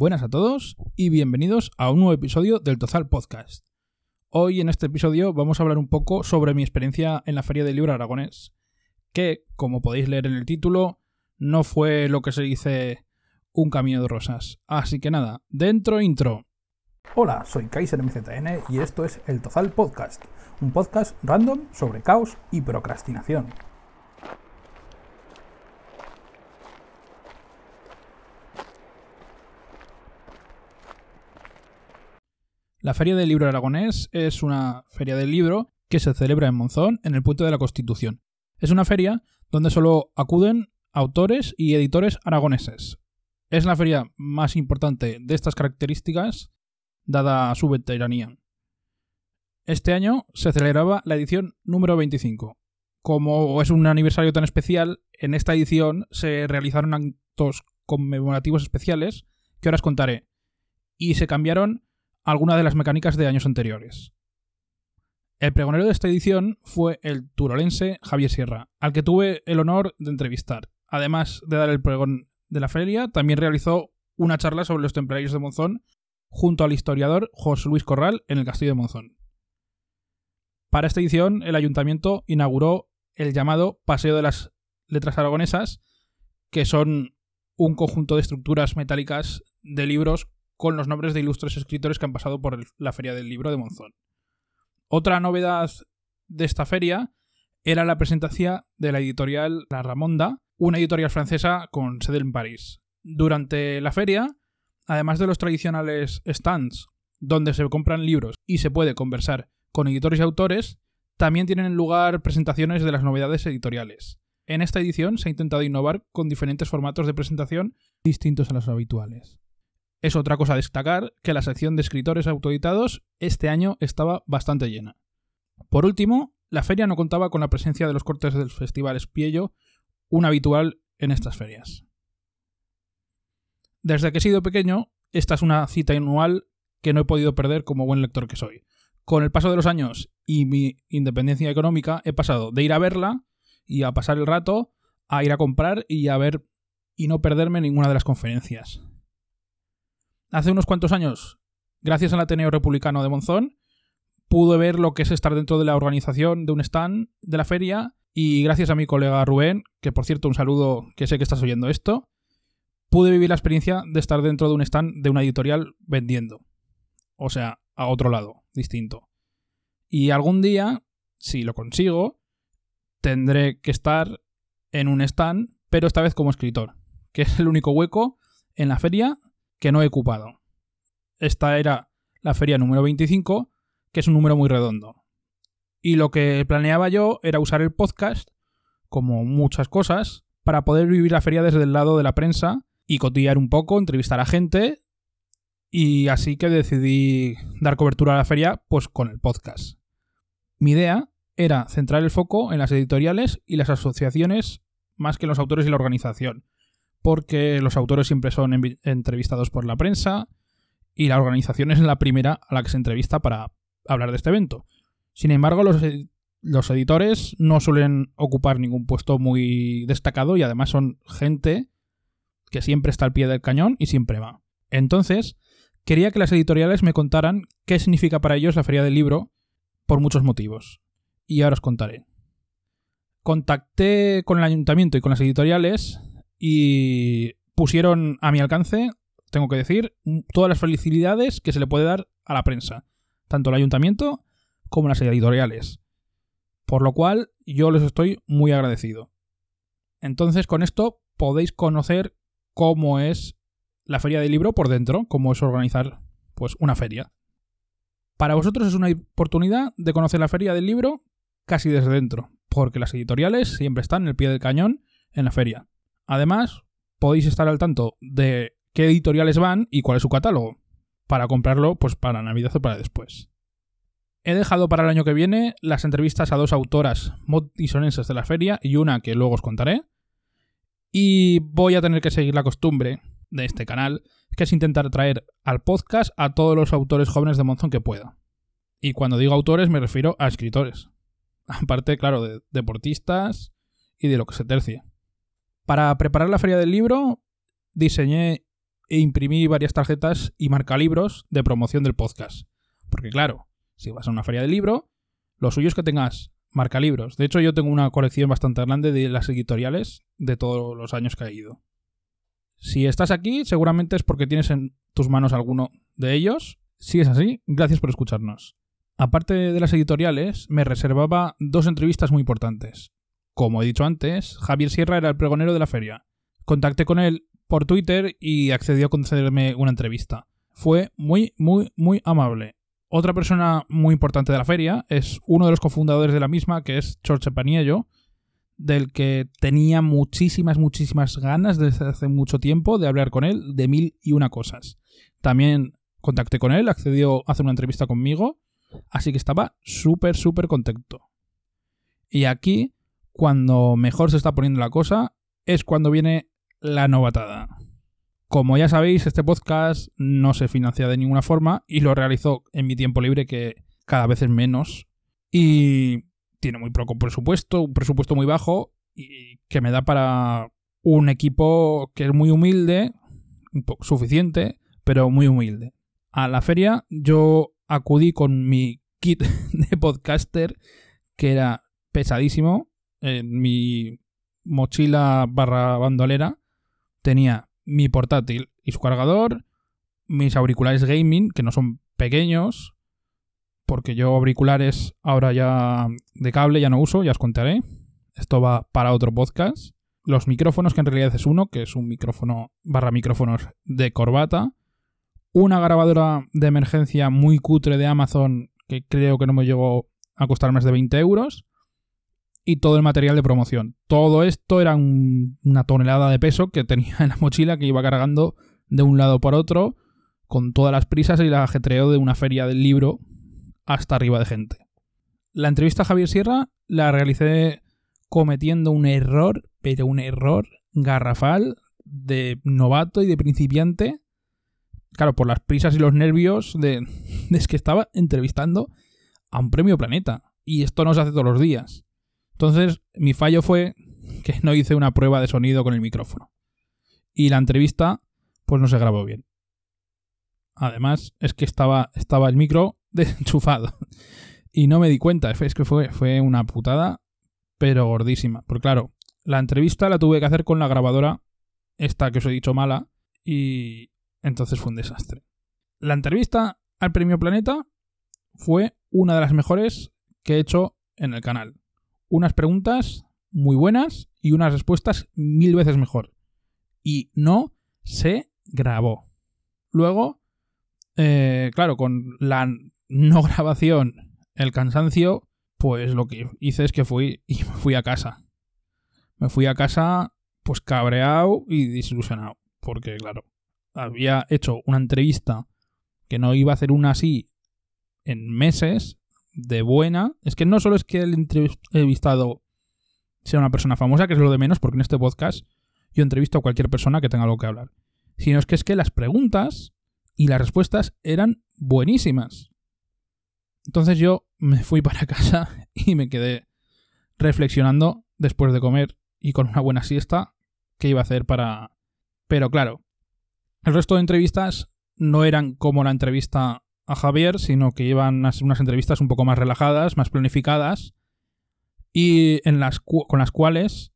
Buenas a todos y bienvenidos a un nuevo episodio del Tozal Podcast. Hoy en este episodio vamos a hablar un poco sobre mi experiencia en la Feria del Libro Aragonés, que, como podéis leer en el título, no fue lo que se dice un camino de rosas. Así que nada, dentro intro. Hola, soy Kaiser MZN y esto es El Tozal Podcast, un podcast random sobre caos y procrastinación. La Feria del Libro Aragonés es una feria del libro que se celebra en Monzón, en el Puente de la Constitución. Es una feria donde solo acuden autores y editores aragoneses. Es la feria más importante de estas características, dada su veteranía. Este año se celebraba la edición número 25. Como es un aniversario tan especial, en esta edición se realizaron actos conmemorativos especiales que ahora os contaré. Y se cambiaron algunas de las mecánicas de años anteriores. El pregonero de esta edición fue el turolense Javier Sierra, al que tuve el honor de entrevistar. Además de dar el pregón de la feria, también realizó una charla sobre los templarios de Monzón junto al historiador José Luis Corral en el Castillo de Monzón. Para esta edición, el ayuntamiento inauguró el llamado Paseo de las Letras Aragonesas, que son un conjunto de estructuras metálicas de libros con los nombres de ilustres escritores que han pasado por la Feria del Libro de Monzón. Otra novedad de esta feria era la presentación de la editorial La Ramonda, una editorial francesa con sede en París. Durante la feria, además de los tradicionales stands donde se compran libros y se puede conversar con editores y autores, también tienen lugar presentaciones de las novedades editoriales. En esta edición se ha intentado innovar con diferentes formatos de presentación distintos a los habituales. Es otra cosa a destacar que la sección de escritores autoeditados este año estaba bastante llena. Por último, la feria no contaba con la presencia de los cortes del Festival Espiello, un habitual en estas ferias. Desde que he sido pequeño, esta es una cita anual que no he podido perder como buen lector que soy. Con el paso de los años y mi independencia económica, he pasado de ir a verla y a pasar el rato a ir a comprar y a ver y no perderme ninguna de las conferencias hace unos cuantos años, gracias al Ateneo Republicano de Monzón, pude ver lo que es estar dentro de la organización de un stand de la feria y gracias a mi colega Rubén, que por cierto un saludo que sé que estás oyendo esto, pude vivir la experiencia de estar dentro de un stand de una editorial vendiendo. O sea, a otro lado, distinto. Y algún día, si lo consigo, tendré que estar en un stand, pero esta vez como escritor, que es el único hueco en la feria que no he ocupado. Esta era la feria número 25, que es un número muy redondo. Y lo que planeaba yo era usar el podcast, como muchas cosas, para poder vivir la feria desde el lado de la prensa y cotillar un poco, entrevistar a gente. Y así que decidí dar cobertura a la feria pues con el podcast. Mi idea era centrar el foco en las editoriales y las asociaciones más que en los autores y la organización porque los autores siempre son entrevistados por la prensa y la organización es la primera a la que se entrevista para hablar de este evento. Sin embargo, los, los editores no suelen ocupar ningún puesto muy destacado y además son gente que siempre está al pie del cañón y siempre va. Entonces, quería que las editoriales me contaran qué significa para ellos la feria del libro por muchos motivos. Y ahora os contaré. Contacté con el ayuntamiento y con las editoriales y pusieron a mi alcance, tengo que decir, todas las felicidades que se le puede dar a la prensa, tanto el ayuntamiento como las editoriales. Por lo cual yo les estoy muy agradecido. Entonces con esto podéis conocer cómo es la feria del libro por dentro, cómo es organizar pues una feria. Para vosotros es una oportunidad de conocer la feria del libro casi desde dentro, porque las editoriales siempre están en el pie del cañón en la feria. Además, podéis estar al tanto de qué editoriales van y cuál es su catálogo, para comprarlo pues para Navidad o para después. He dejado para el año que viene las entrevistas a dos autoras motisonenses de la feria y una que luego os contaré. Y voy a tener que seguir la costumbre de este canal, que es intentar traer al podcast a todos los autores jóvenes de Monzón que pueda. Y cuando digo autores me refiero a escritores. Aparte, claro, de deportistas y de lo que se tercia. Para preparar la feria del libro, diseñé e imprimí varias tarjetas y marcalibros de promoción del podcast. Porque claro, si vas a una feria de libro, lo suyo es que tengas marcalibros. De hecho, yo tengo una colección bastante grande de las editoriales de todos los años que he ido. Si estás aquí, seguramente es porque tienes en tus manos alguno de ellos. Si es así, gracias por escucharnos. Aparte de las editoriales, me reservaba dos entrevistas muy importantes. Como he dicho antes, Javier Sierra era el pregonero de la feria. Contacté con él por Twitter y accedió a concederme una entrevista. Fue muy, muy, muy amable. Otra persona muy importante de la feria es uno de los cofundadores de la misma, que es Chorche Paniello, del que tenía muchísimas, muchísimas ganas desde hace mucho tiempo de hablar con él de mil y una cosas. También contacté con él, accedió a hacer una entrevista conmigo, así que estaba súper, súper contento. Y aquí, cuando mejor se está poniendo la cosa, es cuando viene la novatada. Como ya sabéis, este podcast no se financia de ninguna forma y lo realizo en mi tiempo libre, que cada vez es menos. Y tiene muy poco presupuesto, un presupuesto muy bajo y que me da para un equipo que es muy humilde, un poco suficiente, pero muy humilde. A la feria yo acudí con mi kit de podcaster, que era pesadísimo, en mi mochila barra bandolera tenía mi portátil y su cargador, mis auriculares gaming, que no son pequeños, porque yo auriculares ahora ya de cable ya no uso, ya os contaré. Esto va para otro podcast. Los micrófonos, que en realidad es uno, que es un micrófono barra micrófonos de corbata. Una grabadora de emergencia muy cutre de Amazon, que creo que no me llegó a costar más de 20 euros y todo el material de promoción. Todo esto era una tonelada de peso que tenía en la mochila que iba cargando de un lado por otro con todas las prisas y el ajetreo de una feria del libro hasta arriba de gente. La entrevista a Javier Sierra la realicé cometiendo un error, pero un error garrafal de novato y de principiante. Claro, por las prisas y los nervios de, de que estaba entrevistando a un premio planeta. Y esto no se hace todos los días. Entonces, mi fallo fue que no hice una prueba de sonido con el micrófono. Y la entrevista, pues no se grabó bien. Además, es que estaba, estaba el micro desenchufado. Y no me di cuenta. Es que fue, fue una putada, pero gordísima. Porque claro, la entrevista la tuve que hacer con la grabadora, esta que os he dicho mala, y entonces fue un desastre. La entrevista al Premio Planeta fue una de las mejores que he hecho en el canal unas preguntas muy buenas y unas respuestas mil veces mejor. Y no se grabó. Luego, eh, claro, con la no grabación, el cansancio, pues lo que hice es que fui y me fui a casa. Me fui a casa pues cabreado y desilusionado. Porque, claro, había hecho una entrevista que no iba a hacer una así en meses de buena. Es que no solo es que el entrevistado sea una persona famosa, que es lo de menos, porque en este podcast yo entrevisto a cualquier persona que tenga algo que hablar. Sino es que es que las preguntas y las respuestas eran buenísimas. Entonces yo me fui para casa y me quedé reflexionando después de comer y con una buena siesta qué iba a hacer para... Pero claro, el resto de entrevistas no eran como la entrevista a Javier, sino que iban ser unas entrevistas un poco más relajadas, más planificadas, y en las con las cuales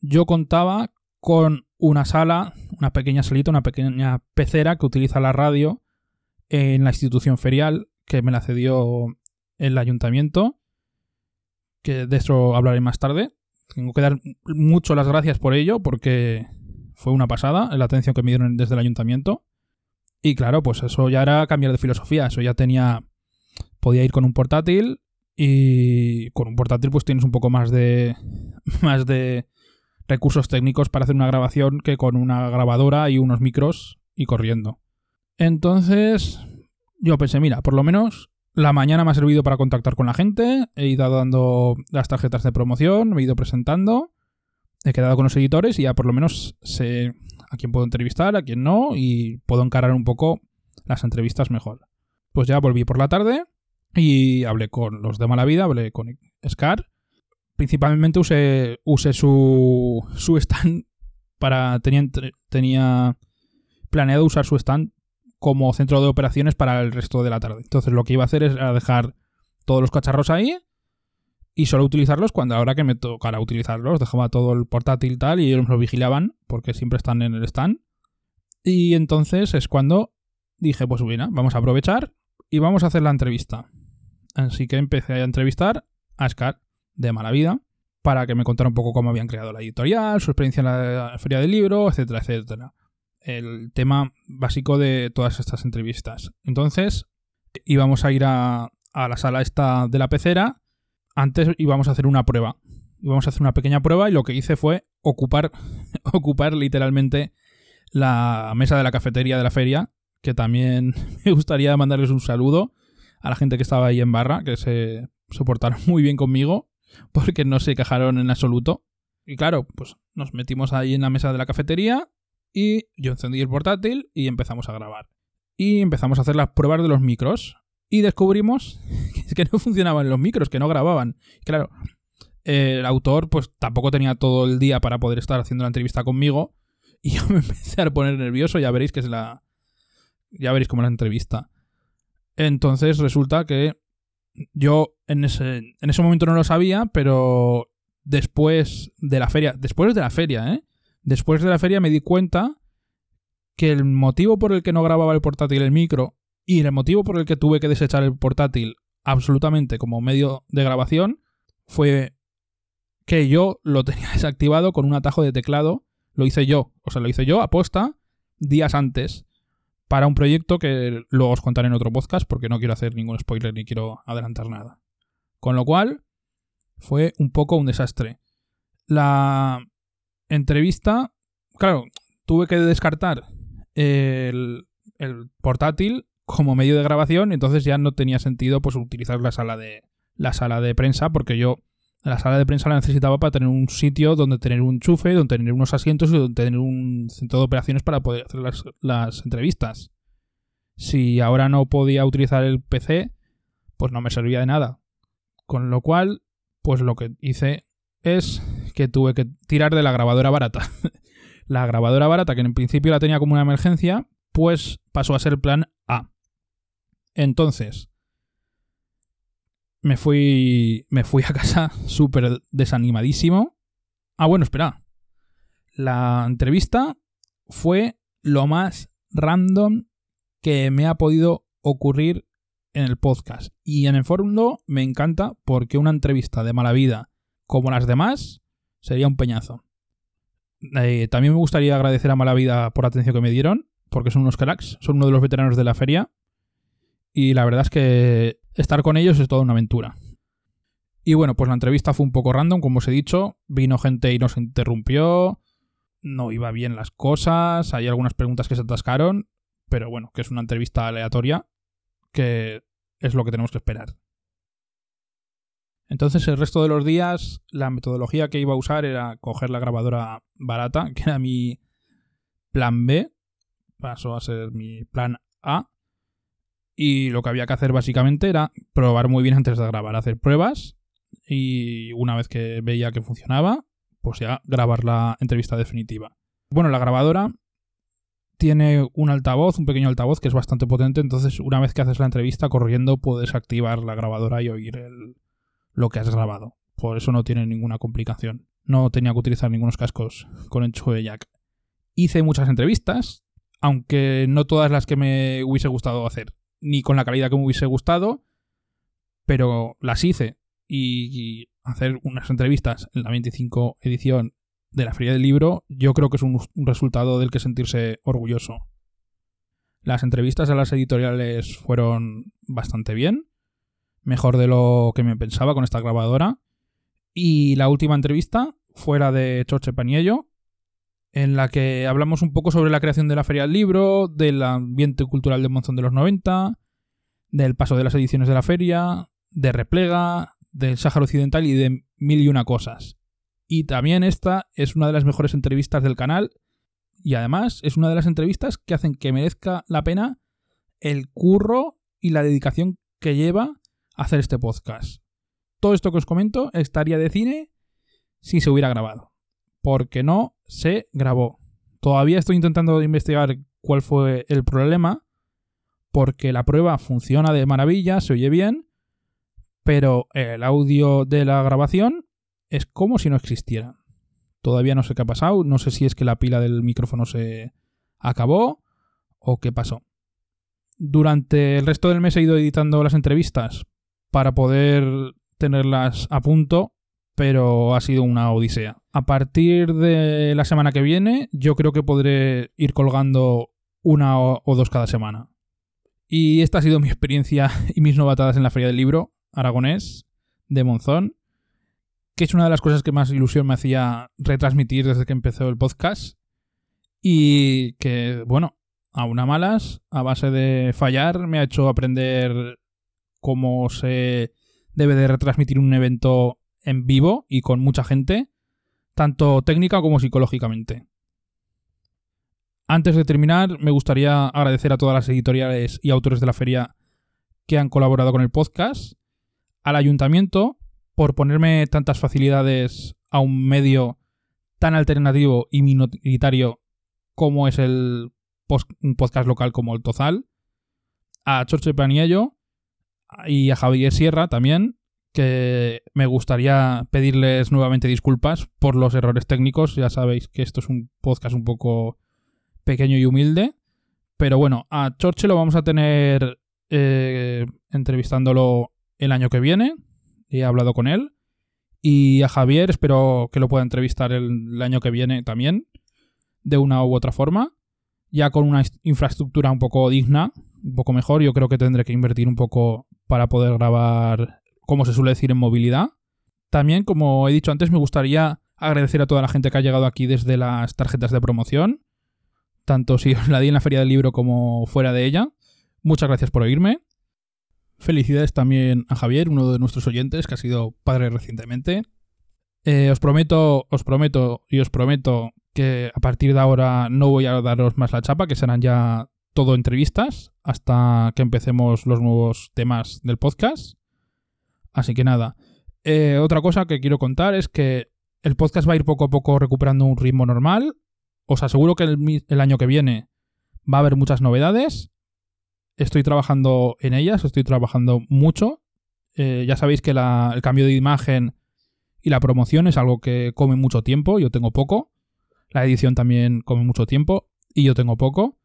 yo contaba con una sala, una pequeña salita, una pequeña pecera que utiliza la radio en la institución ferial, que me la cedió el ayuntamiento, que de eso hablaré más tarde. Tengo que dar mucho las gracias por ello, porque fue una pasada la atención que me dieron desde el ayuntamiento. Y claro, pues eso ya era cambiar de filosofía. Eso ya tenía. Podía ir con un portátil. Y con un portátil, pues tienes un poco más de. más de recursos técnicos para hacer una grabación que con una grabadora y unos micros y corriendo. Entonces. Yo pensé, mira, por lo menos la mañana me ha servido para contactar con la gente. He ido dando las tarjetas de promoción, me he ido presentando. He quedado con los editores y ya por lo menos sé a quién puedo entrevistar, a quién no, y puedo encarar un poco las entrevistas mejor. Pues ya volví por la tarde y hablé con los de Mala Vida, hablé con Scar. Principalmente usé, usé su, stand para... Tenía, tenía planeado usar su stand como centro de operaciones para el resto de la tarde. Entonces lo que iba a hacer es dejar todos los cacharros ahí y solo utilizarlos cuando ahora que me tocara utilizarlos. Dejaba todo el portátil tal y ellos me lo vigilaban porque siempre están en el stand. Y entonces es cuando dije, pues bueno, vamos a aprovechar y vamos a hacer la entrevista. Así que empecé a entrevistar a Scar de mala vida para que me contara un poco cómo habían creado la editorial, su experiencia en la feria del libro, etcétera, etcétera. El tema básico de todas estas entrevistas. Entonces, íbamos a ir a, a la sala esta de la pecera. Antes íbamos a hacer una prueba. Íbamos a hacer una pequeña prueba y lo que hice fue ocupar, ocupar literalmente la mesa de la cafetería de la feria, que también me gustaría mandarles un saludo a la gente que estaba ahí en barra, que se soportaron muy bien conmigo, porque no se quejaron en absoluto. Y claro, pues nos metimos ahí en la mesa de la cafetería y yo encendí el portátil y empezamos a grabar. Y empezamos a hacer las pruebas de los micros. Y descubrimos que no funcionaban los micros, que no grababan. Claro, el autor pues tampoco tenía todo el día para poder estar haciendo la entrevista conmigo. Y yo me empecé a poner nervioso, ya veréis que es la... Ya veréis cómo es la entrevista. Entonces resulta que yo en ese, en ese momento no lo sabía, pero después de la feria, después de la feria, ¿eh? Después de la feria me di cuenta que el motivo por el que no grababa el portátil el micro y el motivo por el que tuve que desechar el portátil absolutamente como medio de grabación fue que yo lo tenía desactivado con un atajo de teclado. Lo hice yo, o sea, lo hice yo aposta días antes para un proyecto que luego os contaré en otro podcast porque no quiero hacer ningún spoiler ni quiero adelantar nada. Con lo cual, fue un poco un desastre. La entrevista, claro, tuve que descartar el, portátil como medio de grabación, entonces ya no tenía sentido pues utilizar la sala de la sala de prensa porque yo la sala de prensa la necesitaba para tener un sitio donde tener un chufe, donde tener unos asientos y donde tener un centro de operaciones para poder hacer las, las entrevistas. Si ahora no podía utilizar el PC, pues no me servía de nada. Con lo cual, pues lo que hice es que tuve que tirar de la grabadora barata. la grabadora barata, que en principio la tenía como una emergencia, pues pasó a ser plan A. Entonces, me fui, me fui a casa súper desanimadísimo. Ah, bueno, espera. La entrevista fue lo más random que me ha podido ocurrir en el podcast. Y en el fondo me encanta porque una entrevista de mala vida como las demás sería un peñazo. Eh, también me gustaría agradecer a Mala Vida por la atención que me dieron, porque son unos cracks, son uno de los veteranos de la feria. Y la verdad es que estar con ellos es toda una aventura. Y bueno, pues la entrevista fue un poco random, como os he dicho. Vino gente y nos interrumpió. No iba bien las cosas. Hay algunas preguntas que se atascaron. Pero bueno, que es una entrevista aleatoria. Que es lo que tenemos que esperar. Entonces el resto de los días la metodología que iba a usar era coger la grabadora barata, que era mi plan B, pasó a ser mi plan A, y lo que había que hacer básicamente era probar muy bien antes de grabar, hacer pruebas y una vez que veía que funcionaba, pues ya grabar la entrevista definitiva. Bueno, la grabadora tiene un altavoz, un pequeño altavoz que es bastante potente, entonces una vez que haces la entrevista corriendo puedes activar la grabadora y oír lo que has grabado. Por eso no tiene ninguna complicación. No tenía que utilizar ningunos cascos con enchufe jack. Hice muchas entrevistas, aunque no todas las que me hubiese gustado hacer, ni con la calidad que me hubiese gustado, pero las hice. Y, hacer unas entrevistas en la 25 edición de la Feria del Libro, yo creo que es un, resultado del que sentirse orgulloso. Las entrevistas a las editoriales fueron bastante bien mejor de lo que me pensaba con esta grabadora. Y la última entrevista fue la de Choche Paniello, en la que hablamos un poco sobre la creación de la Feria del Libro, del ambiente cultural de Monzón de los 90, del paso de las ediciones de la feria, de Replega, del Sáhara Occidental y de mil y una cosas. Y también esta es una de las mejores entrevistas del canal y además es una de las entrevistas que hacen que merezca la pena el curro y la dedicación que lleva hacer este podcast. Todo esto que os comento estaría de cine si se hubiera grabado. Porque no se grabó. Todavía estoy intentando investigar cuál fue el problema, porque la prueba funciona de maravilla, se oye bien, pero el audio de la grabación es como si no existiera. Todavía no sé qué ha pasado, no sé si es que la pila del micrófono se acabó o qué pasó. Durante el resto del mes he ido editando las entrevistas para poder tenerlas a punto, pero ha sido una odisea. A partir de la semana que viene, yo creo que podré ir colgando una o dos cada semana. Y esta ha sido mi experiencia y mis novatadas en la Feria del Libro aragonés de Monzón, que es una de las cosas que más ilusión me hacía retransmitir desde que empezó el podcast. Y que, bueno, a una malas, a base de fallar, me ha hecho aprender cómo se debe de retransmitir un evento en vivo y con mucha gente, tanto técnica como psicológicamente. Antes de terminar, me gustaría agradecer a todas las editoriales y autores de la feria que han colaborado con el podcast, al ayuntamiento por ponerme tantas facilidades a un medio tan alternativo y minoritario como es el un podcast local como el Tozal, a Chorche Paniello y a Javier Sierra también, que me gustaría pedirles nuevamente disculpas por los errores técnicos. Ya sabéis que esto es un podcast un poco pequeño y humilde. Pero bueno, a Chorche lo vamos a tener eh, entrevistándolo el año que viene. He hablado con él. Y a Javier espero que lo pueda entrevistar el, año que viene también. De una u otra forma. Ya con una infraestructura un poco digna. Un poco mejor. Yo creo que tendré que invertir un poco para poder grabar, como se suele decir, en movilidad. También, como he dicho antes, me gustaría agradecer a toda la gente que ha llegado aquí desde las tarjetas de promoción tanto si os la di en la feria del libro como fuera de ella. Muchas gracias por oírme. Felicidades también a Javier, uno de nuestros oyentes que ha sido padre recientemente. Eh, os prometo, os prometo y os prometo que a partir de ahora no voy a daros más la chapa, que serán ya todo entrevistas hasta que empecemos los nuevos temas del podcast. Así que nada. Eh, otra cosa que quiero contar es que el podcast va a ir poco a poco recuperando un ritmo normal os aseguro que el, año que viene va a haber muchas novedades. Estoy trabajando en ellas, estoy trabajando mucho. Eh, ya sabéis que el cambio de imagen y la promoción es algo que come mucho tiempo, yo tengo poco. La edición también come mucho tiempo y yo tengo poco.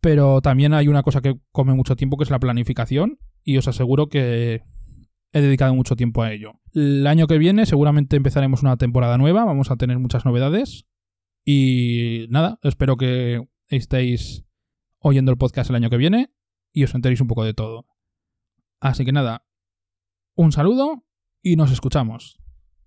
Pero también hay una cosa que come mucho tiempo que es la planificación y os aseguro que he dedicado mucho tiempo a ello. El año que viene seguramente empezaremos una temporada nueva, vamos a tener muchas novedades. Y nada, espero que estéis oyendo el podcast el año que viene y os enteréis un poco de todo. Así que nada, un saludo y nos escuchamos.